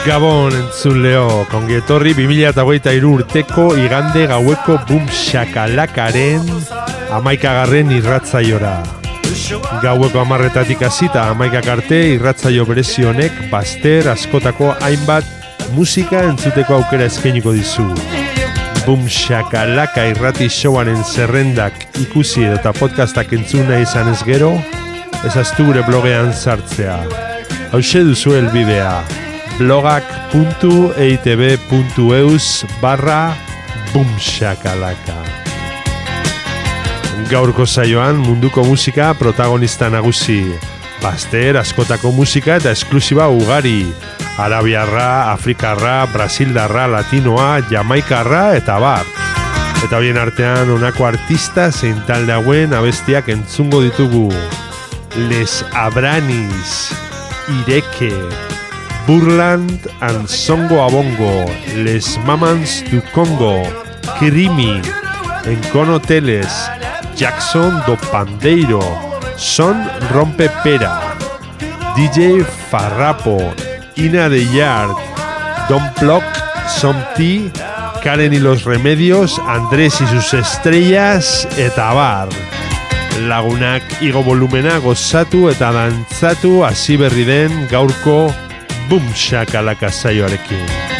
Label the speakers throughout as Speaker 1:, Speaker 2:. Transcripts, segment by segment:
Speaker 1: Gabon entzun leo, kongi etorri 2008 urteko igande gaueko boom shakalakaren amaikagarren irratzaiora. Gaueko amarretatik hasita amaikak arte irratzaio berezi honek baster askotako hainbat musika entzuteko aukera eskainiko dizu. Boom shakalaka irrati showaren zerrendak ikusi edo eta podcastak entzuna izan ez gero, ezaztu gure blogean sartzea. Hau duzu helbidea blogak.eitb.eus barra bumshakalaka. Gaurko saioan munduko musika protagonista nagusi. Baster, askotako musika eta esklusiba ugari. Arabiarra, Afrikarra, Brasildarra, Latinoa, Jamaikarra eta bar. Eta bien artean honako artista zein talde hauen abestiak entzungo ditugu. Les Abranis, Ireke, Burland and Songo Abongo, Les Mamans du Congo, Krimi, Encono Teles, Jackson do Pandeiro, Son Rompe Pera, DJ Farrapo, Ina de Yard, Don Block, Somti, Karen y los Remedios, Andrés y sus estrellas, eta bar. Lagunak igo volumena gozatu eta dantzatu hasi berri Boom Shakalaka saioarekin.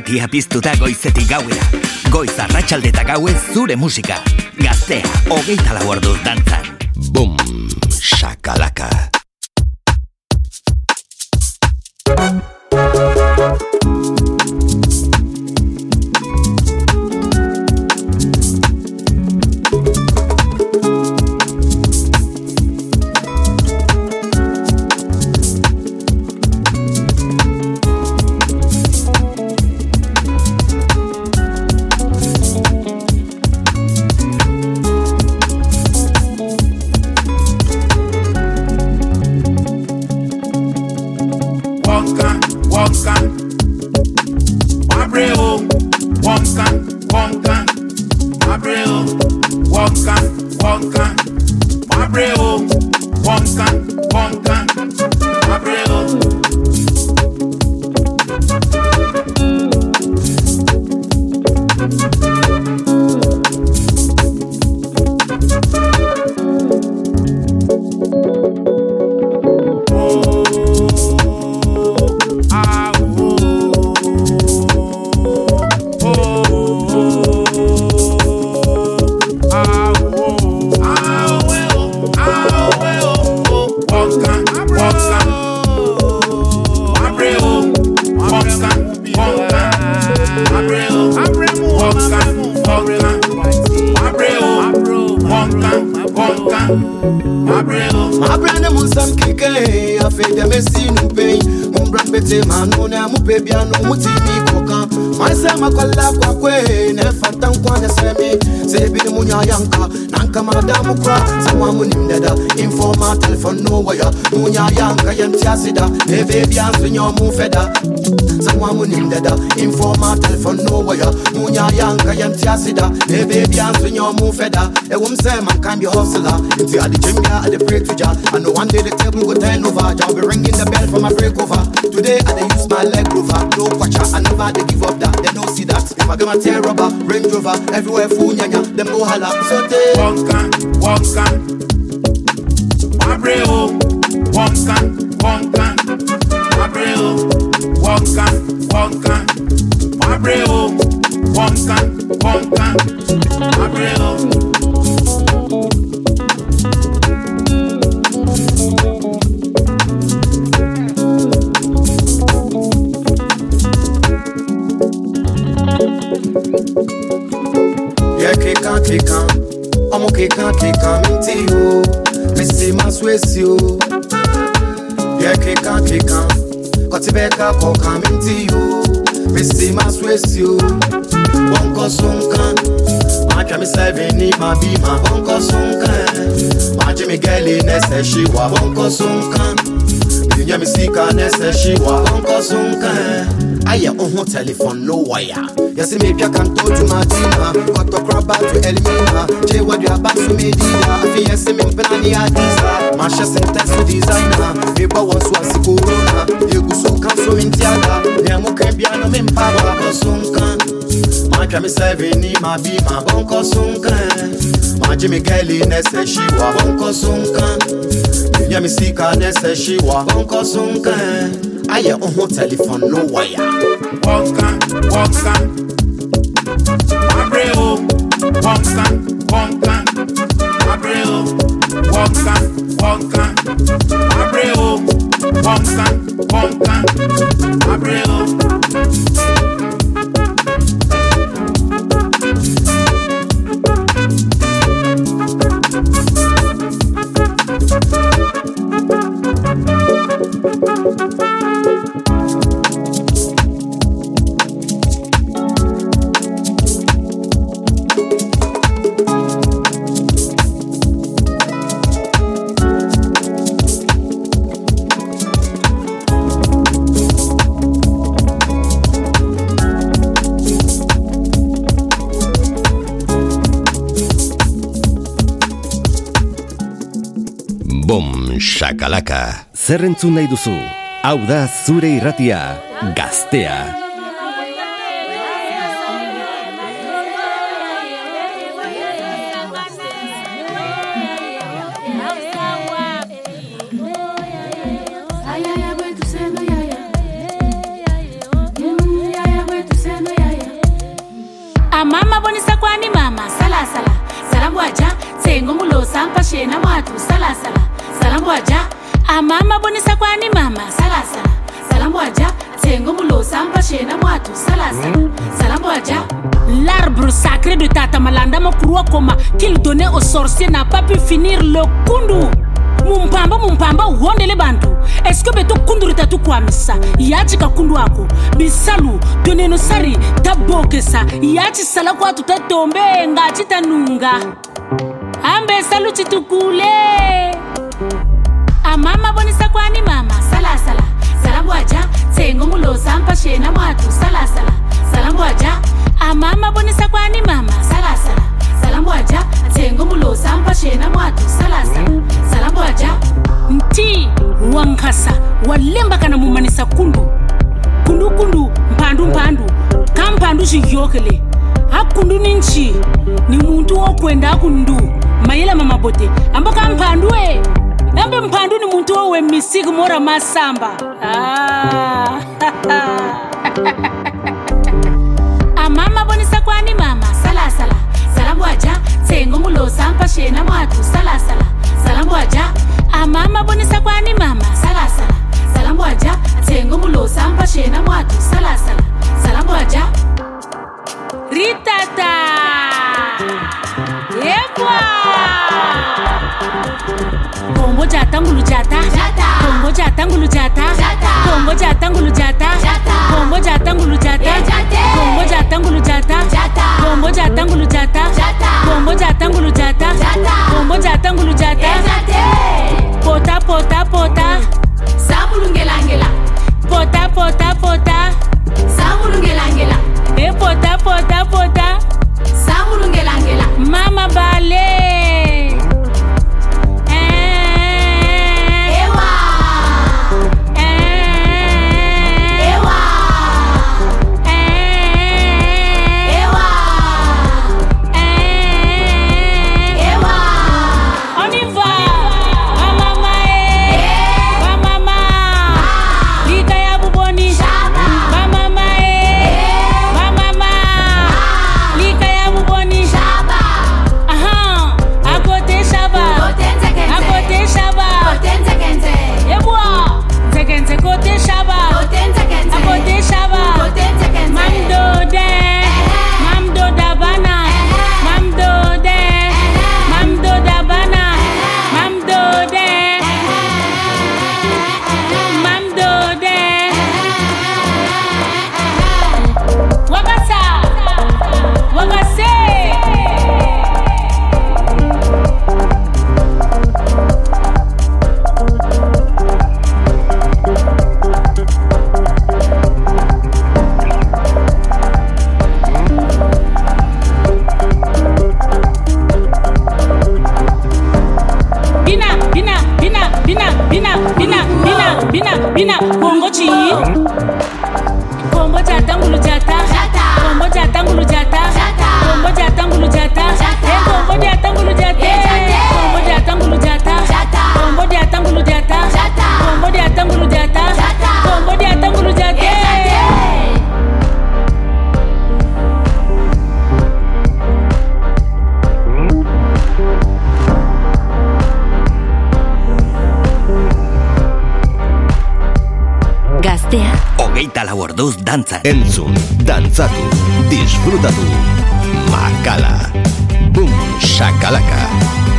Speaker 2: Irratia piztuta goizetik gauera. Goiz arratsalde eta gauez zure musika. Gaztea, hogeita lau orduz dantzan.
Speaker 3: Bum, shakalaka.
Speaker 4: Wonka. Mabreo.
Speaker 5: abrane mu nsɛm keke afei deɛ mɛsi no pɛi mombra mbɛte maano na mopɛ bia no motimi kɔka man sɛ makɔla kwakoe na ɛfata nkwa ne sɛ me. Sɛ ebi ne munya yanka. Na nka mada mo kora sɛ moa monim dada. Informa telephone no wɔya munya yanka yɛmte ase da na ɛbɛbia nso nyɛ ɔmo fɛ da sɛ moa monim dada. Informa telephone no wɔya munya yanka yɛmte ase da na ɛbɛbia nso nyɛ ɔmo fɛ da ɛwom sɛ mankan bi hustler. Nti adekyem bia ade pray to I know one day the table go turn over Jah be ringing the bell for my break over Today I dey use my leg rover No quacha, I never dey give up that They no see that If I get my tear rubber, Range Rover Everywhere full nyanya, them go holla So they
Speaker 4: Wonka, wonka. Mabreo, wonka, wonka. Mabreo, wonka, wonka. Mabreo, wonka, wonka. Mabreo.
Speaker 5: Yeah, Omo keka keka minti yo Missy maswesi yo Yeah, keka keka Koti beka koka minti yo Missy maswesi yo Bonko sunkan Maja mi seven ni ma bima Bonko sunkan Maja mi geli nese shiwa Bonko sunkan Minya mi sika nese shiwa Bonko sunkan ayɛ wo telephone no wire. Yɛse metwa kanto tumatima kɔtɔkoraba to elmina. Gye waduaba so medida afei yɛse mempena ne adisa mahyɛ sentɛ so designa mebɔ wɔ so ase korona ɛgu so nka so mentiada nea moka bia no mempaba kɔso nka matwa me sɛve ni ma bi ma bɔnkɔ so nka magye me gɛli nɛ sɛ hyi wa bɔnkɔ so nka menya me sika nɛ sɛ hyi wa bɔnkɔ so nka ayɛ wo ho telephone no waya
Speaker 4: wɔnka wɔnka abrɛ o oh, wɔnka wɔnka abrɛ o oh, wɔnka wɔnka
Speaker 3: abrɛ o. Oh, shakalaka.
Speaker 2: Zer entzun nahi duzu? Hau da zure irratia, gaztea.
Speaker 6: Malanda Mokurua Koma qu'il donnait aux sorciers n'a pas pu finir le kundu. mumpamba mumpamba uhondele bantu. Eske beto kundurita tukwamisa yaci kakundu ako. Bisalu toneno sari tabokesa. Yaci sala kwatu tatombe ngaci tanunga. Ambe salu citukule amama bonisa kwani mama? Salasala salambwaja tsengo mulosa mpashena mwatu. Salasala salambwaja amama bonisa kwani mama? Salasala salambwaja atengo mulosa mpashena mwatu. Salasala salambwaja nti wankasa. Walemba kana mumanisa kundu. Kundukundu mphandu mphandu kamphandu ka xiyokele akundu ni nchi ni muntu wokwenda akundu mayela mamabote ambo ka mphandu e mphandu ni muntu wowe misiki mora masamba. Ah. amama bonisa kwani mama? Salasala salambwaja tsengo mulosa mpashena mwatu. Salasala salambwaja amama bonisa kwani mama? Salasala salambwaja tsengo mulosa mpashena mwatu. Salasala salambwaja ritata! Yebwa kombo jata ngulu jata kombo jata ngulu jata kombo jata ngulu jata kombo jata ngulu jata kombo jata ngulu jata kombo jata ngulu jata kombo jata ngulu jata kombo jata ngulu jata pota pota pota samulungelangela pota pota pota samulungelangela e pota pota pota
Speaker 2: Hogeita lau orduz dantza.
Speaker 3: Entzun, dantzatu, disfrutatu. Makala. Boom, shakalaka.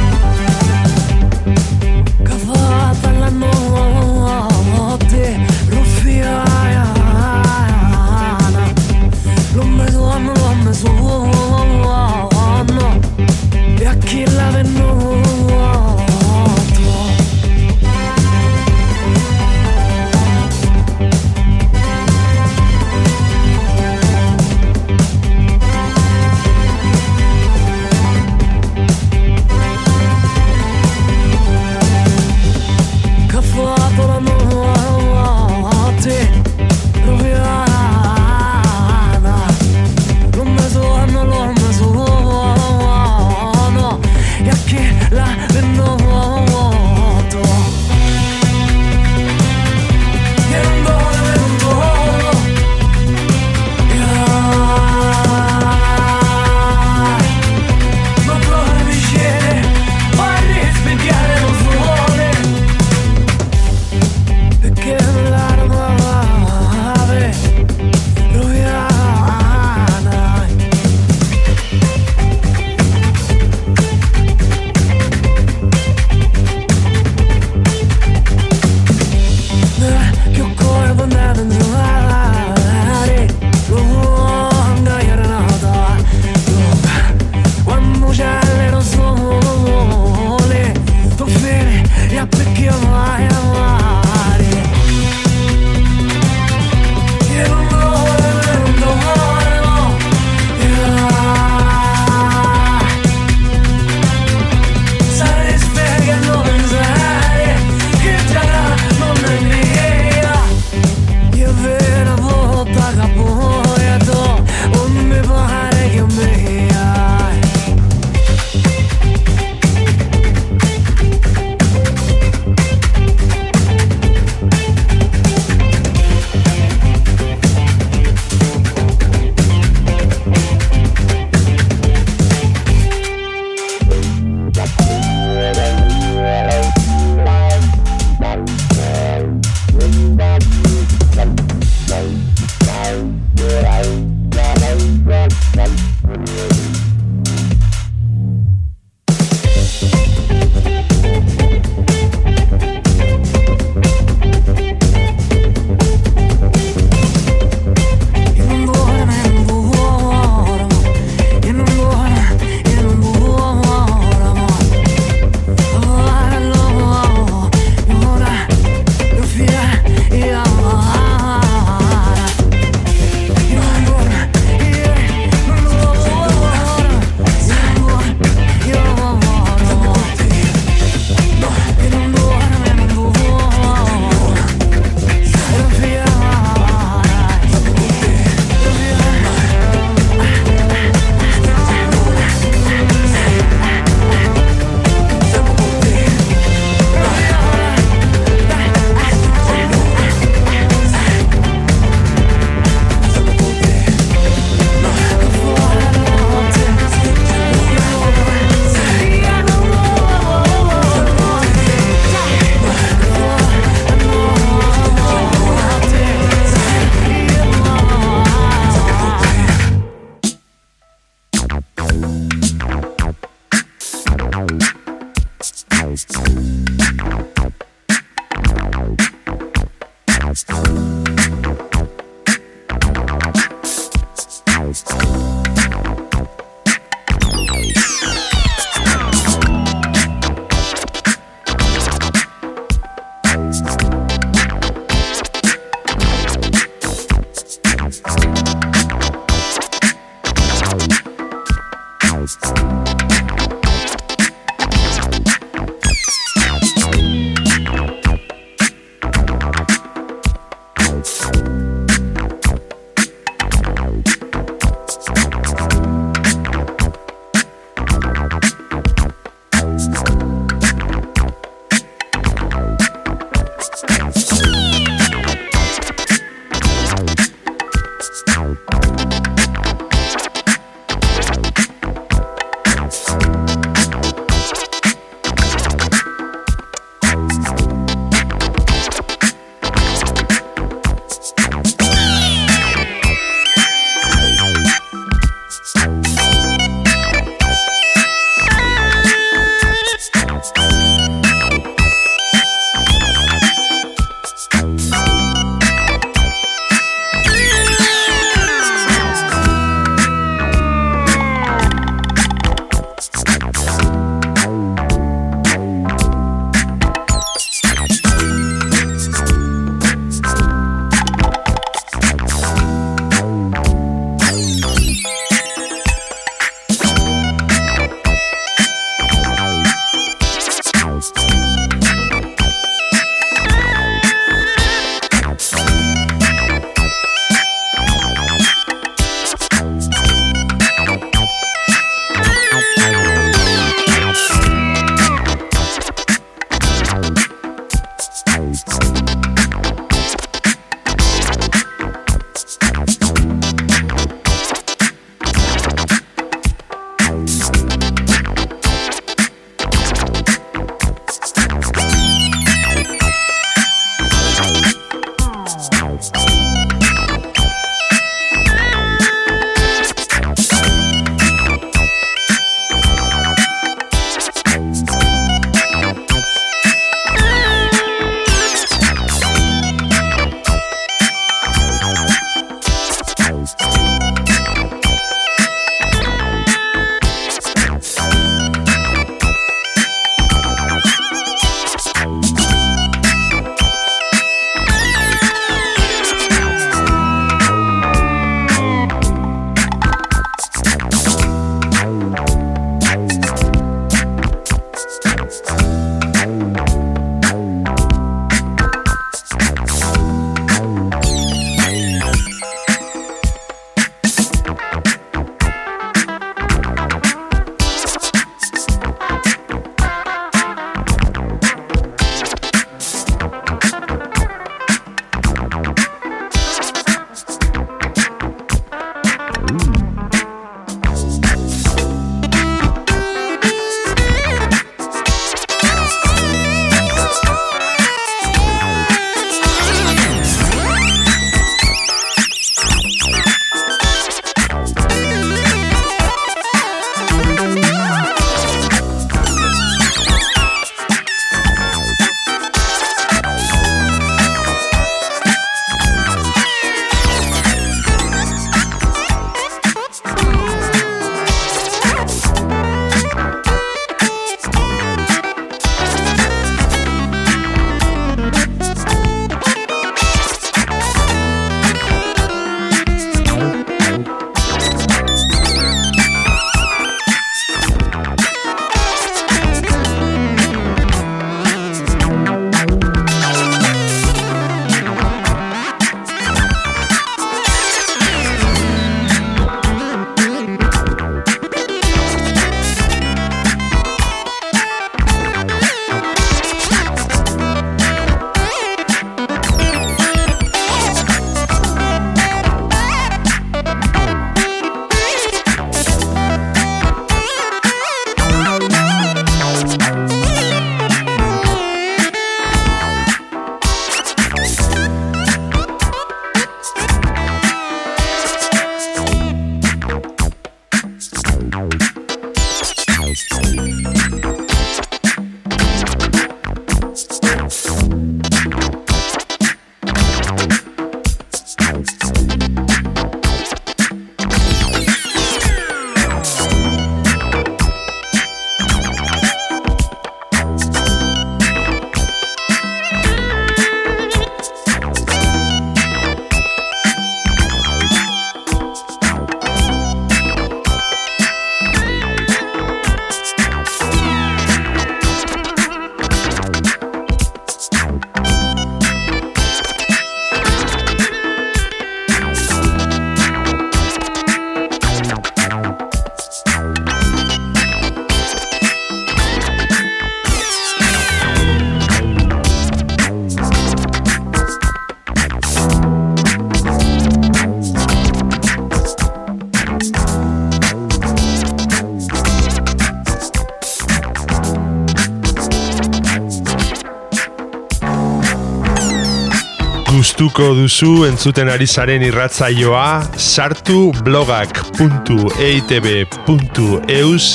Speaker 1: gustuko duzu entzuten ari zaren irratzaioa sartu blogak.eitb.eus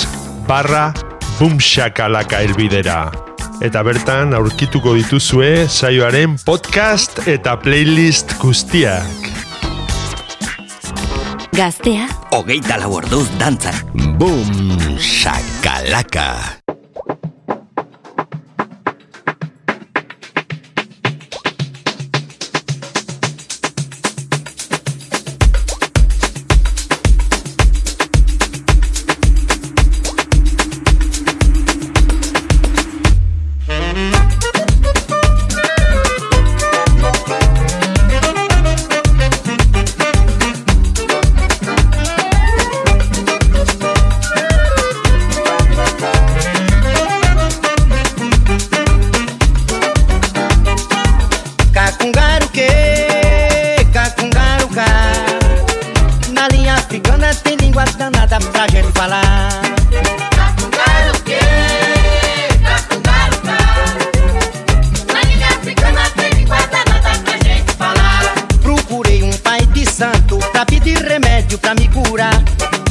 Speaker 1: barra bumxakalaka elbidera. Eta bertan aurkituko dituzue saioaren podcast eta playlist guztiak.
Speaker 7: Gaztea,
Speaker 8: hogeita lau orduz dantzan.
Speaker 9: Bum, shakalaka.
Speaker 10: Pra pedir remédio pra me curar.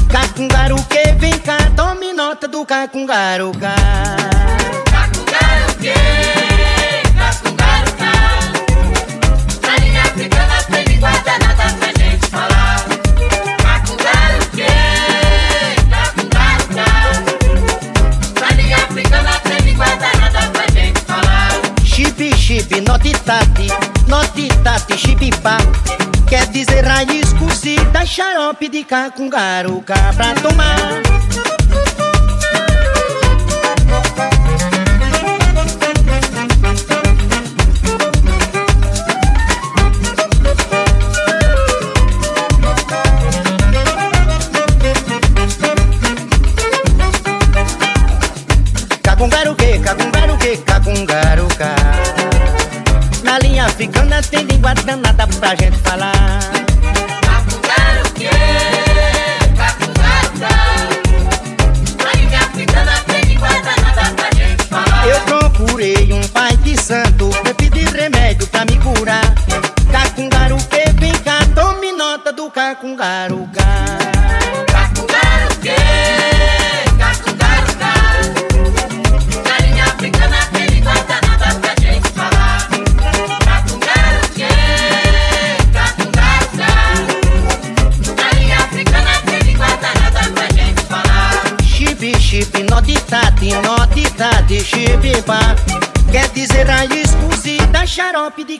Speaker 10: Cacungaro que vem cá Tome nota do cacungaro cá. Cacungaro que? Cacungaro cá. A africana tem guarda nada pra gente falar. Cacungaro que? Cacungaro cá. A africana tem guarda nada pra gente falar. Chip chip, notitati Notitati, chip pá. Quer dizer raiz se dá xarope de cacungaruca pra tomar.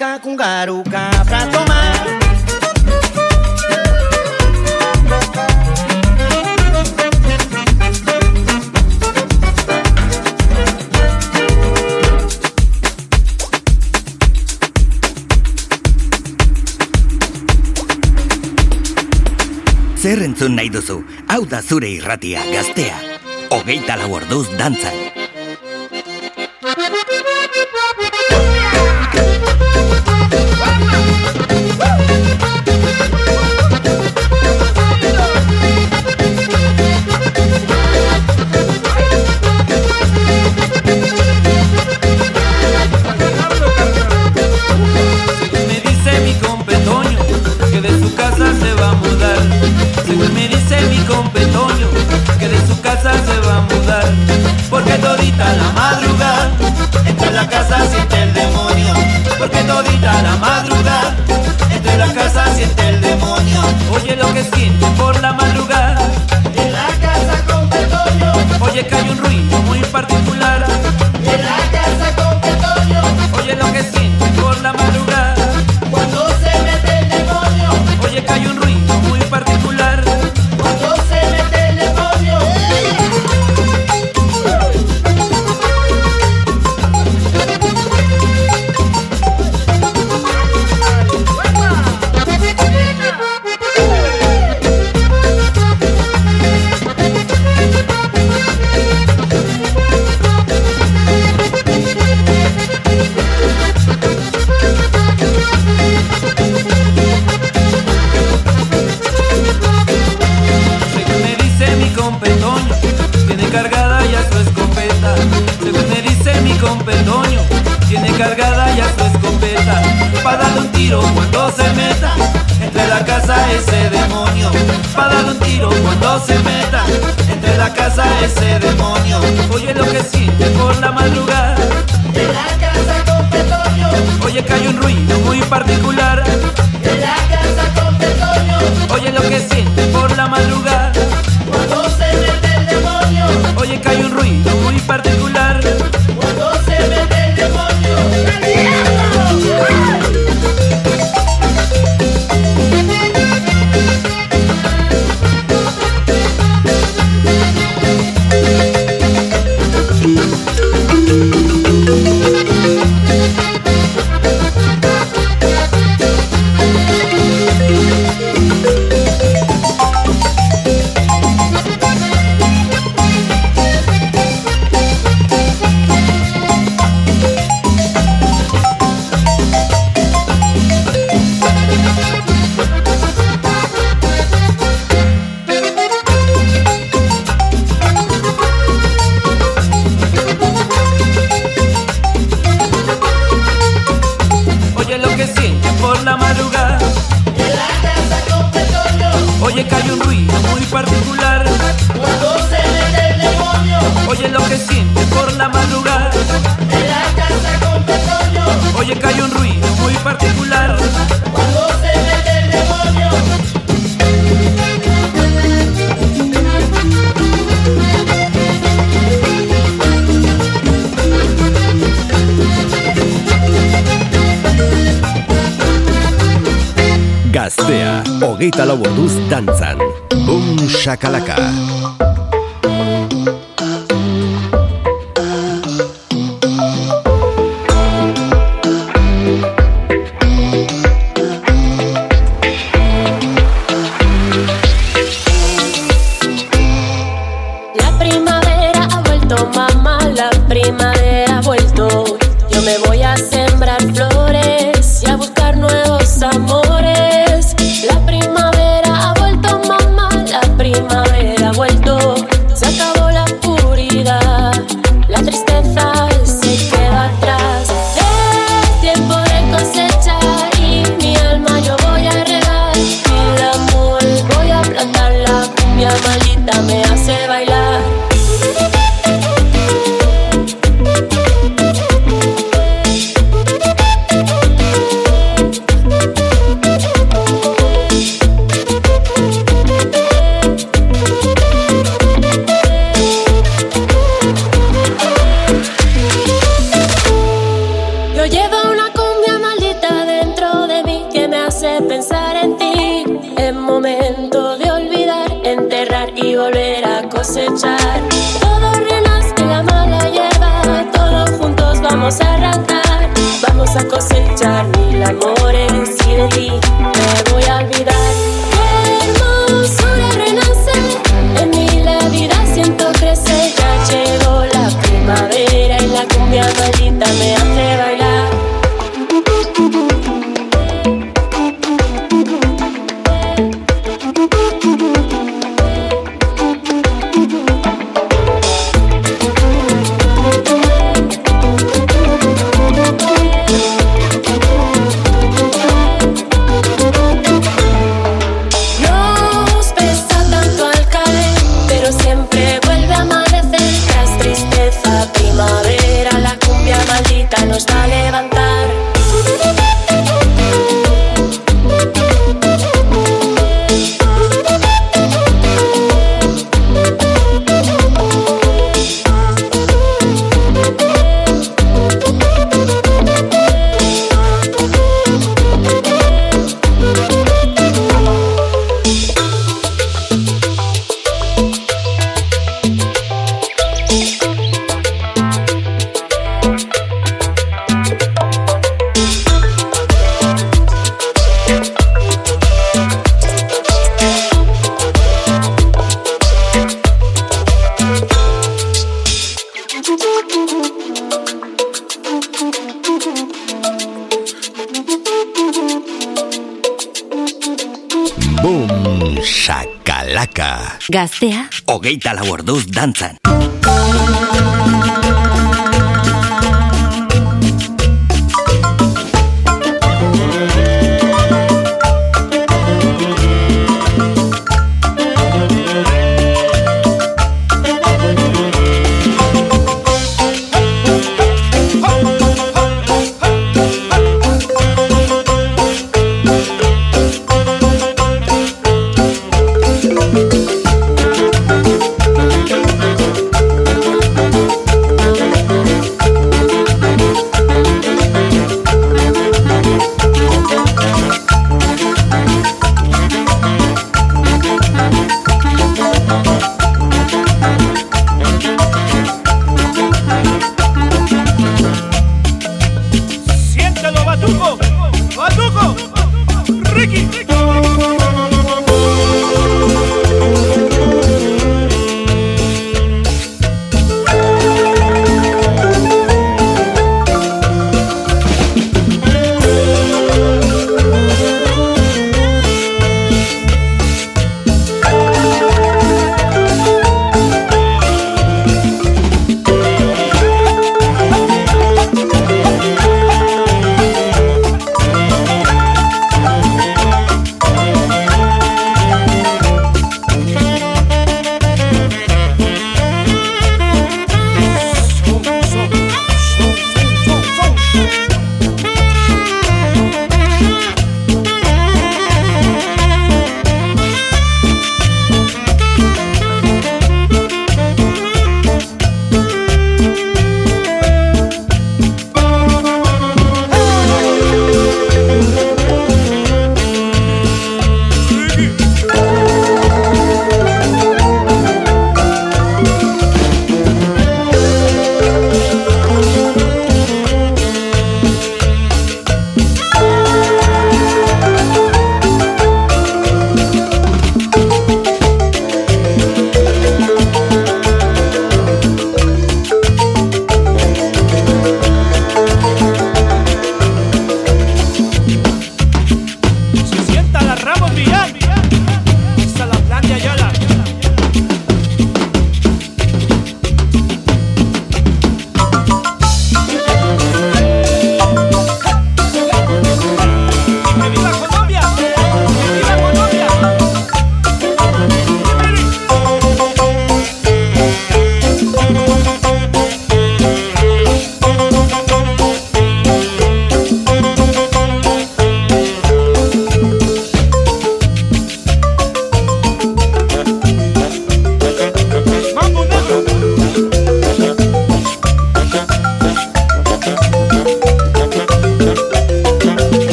Speaker 10: fica com garuca pra tomar.
Speaker 8: Zer entzun nahi duzu, hau da zure irratia gaztea. Hogeita lau orduz dantzan.
Speaker 11: con Petoño tiene cargada ya su escopeta para darle un tiro
Speaker 8: cuando se meta. Entre la casa ese demonio para darle un tiro cuando se meta. Entre la casa ese demonio oye lo que siente por la madrugada.
Speaker 10: De la casa con Petoño
Speaker 8: oye que hay un ruido muy particular.
Speaker 10: De la casa con Petoño
Speaker 8: oye lo que siente por la madrugada.
Speaker 3: hogeita lau orduz dantzan. Bum shakalaka.
Speaker 2: Gasté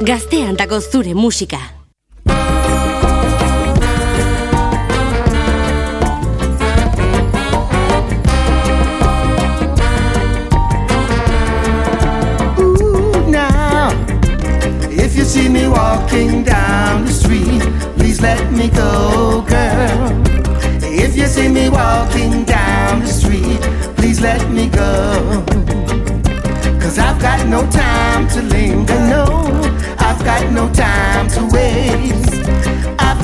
Speaker 2: Gaztean
Speaker 12: dago zure musika.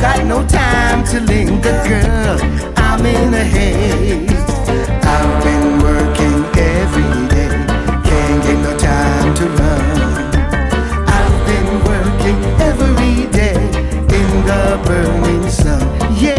Speaker 13: Got no time to linger, girl. I'm in a haze. I've been working every day, can't get no time to run. I've been working every day in the burning sun. Yeah,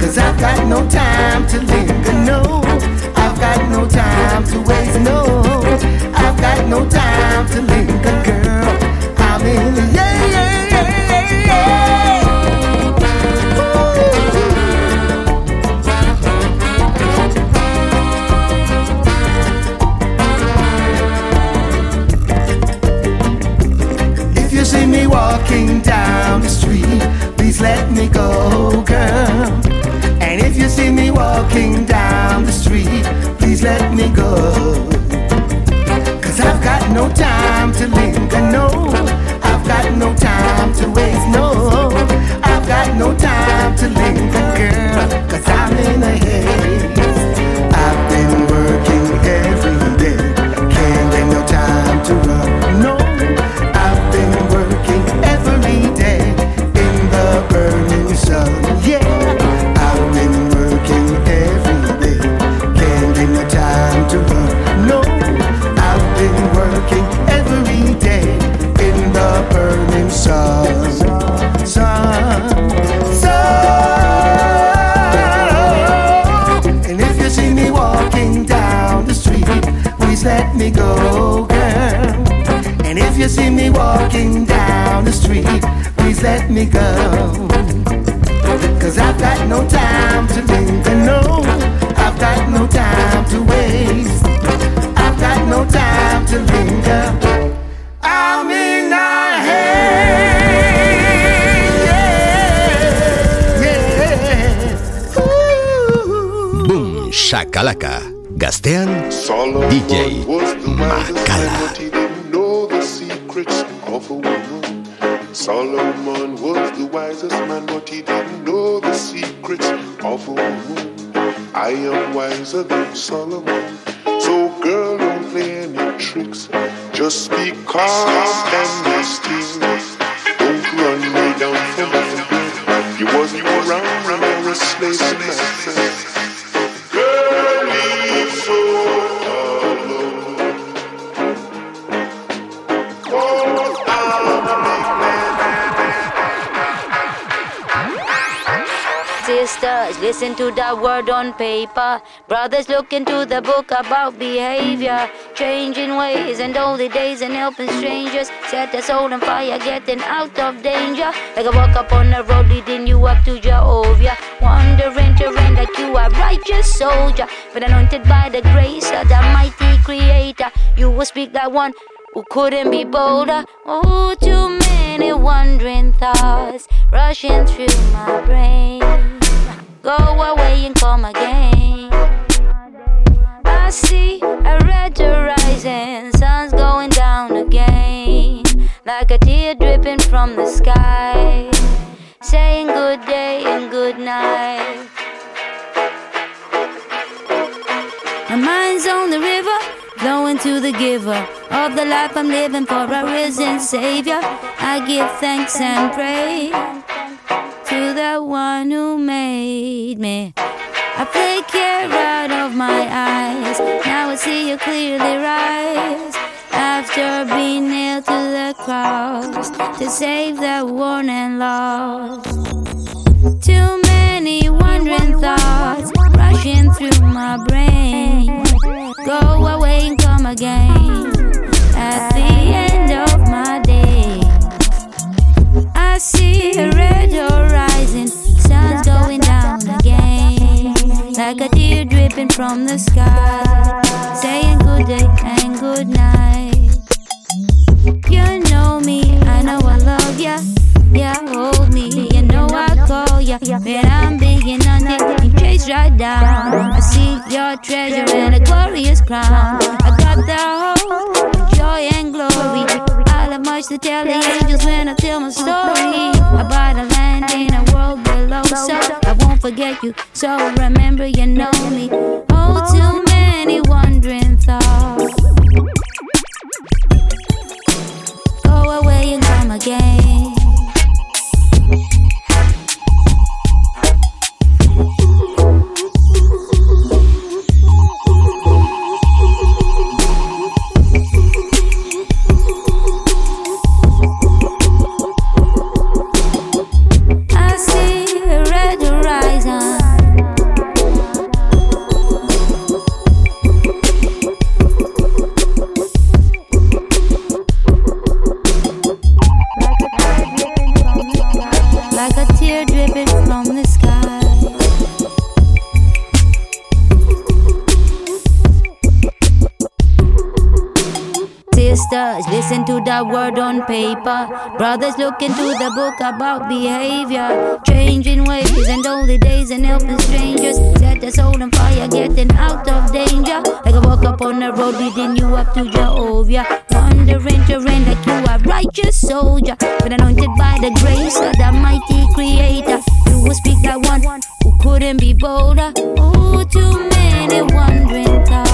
Speaker 13: Cause I've got no time to linger, no. I've got no time to waste, no. I've got no time to linger, girl. I'm in the yeah, yeah, yeah, yeah, If you see me walking down please let me go, girl. And if you see me walking down the street, please let me go. Cause I've got no time to linger, no. I've got no time to waste, no. I've got no time to linger, girl. Walking down the street, please let me go. Cause I've got no time to linger, no. I've got no time to waste. I've got no time to linger. I'm in a haze.
Speaker 3: Boom Shakalaka. Gaztean DJ Makala.
Speaker 14: Solomon was the wisest man, but he didn't know the secrets of a woman. I am wiser than Solomon. So, girl, don't play any tricks. Just be calm and still. Don't run me down for good. You wasn't around when I was slave to my friend. Girl, alone.
Speaker 15: Sisters, listen to that word on paper. Brothers, look into the book about behavior. Changing ways and the days and helping strangers. Set the soul on fire, getting out of danger. Like a walk up on the road leading you up to Jehovah. Wandering terrain like you are righteous soldier. But anointed by the grace of the mighty creator. You will speak like one who couldn't be bolder. Oh, too many wandering thoughts rushing through my brain. Go away and come again. I see a red horizon, sun's going down again, like a tear dripping from the sky, saying good day and good night. My mind's on the river, flowing to the giver of the life I'm living for a risen Savior. I give thanks and praise to the one who made me. I take care out of my eyes. Now I see you clearly rise. After being nailed to the cross, to save the worn and lost. Too many wandering thoughts rushing through my brain. Go away and come again at the end of my day. See a red horizon, sun's going down again, like a tear dripping from the sky, saying good day and good night. You know me, I know I love ya. Yeah, hold me, you know I call ya. When I'm being hunted, you chase right down. I see your treasure and a glorious crown. I got the Much to tell the angels when I tell my story about a land in a world below. So I won't forget you. So remember, you know me. Oh, too many wandering thoughts. Go away and come again. Listen to the word on paper. Brothers, look into the book about behavior. Changing ways and only days and helping strangers. Set the soul on fire, getting out of danger. Like a walk up on the road, leading you up to Jehovah. Wandering, terrain like you are righteous soldier. But anointed by the grace of the mighty creator. You will speak like one who couldn't be bolder. Oh, too many wandering thoughts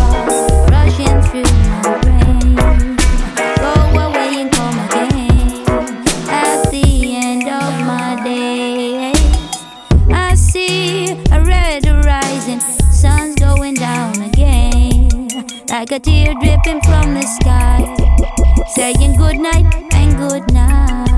Speaker 15: a tear dripping from the sky, saying good night and good night.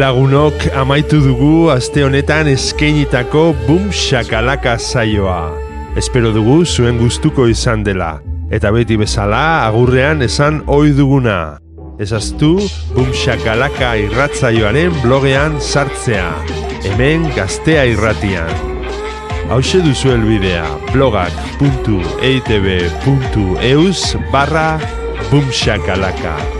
Speaker 1: Lagunok amaitu dugu aste honetan eskeinitako bum shakalaka saioa. Espero dugu zuen gustuko izan dela. Eta beti bezala agurrean esan ohi duguna. Ezaztu bum shakalaka irratzaioaren blogean sartzea. Hemen gaztea irratian. Hau duzu elbidea blogak.eitb.eus barra bumshakalaka.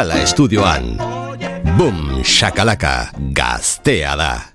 Speaker 3: Makala Estudioan.
Speaker 9: Boom, shakalaka, gaztea da.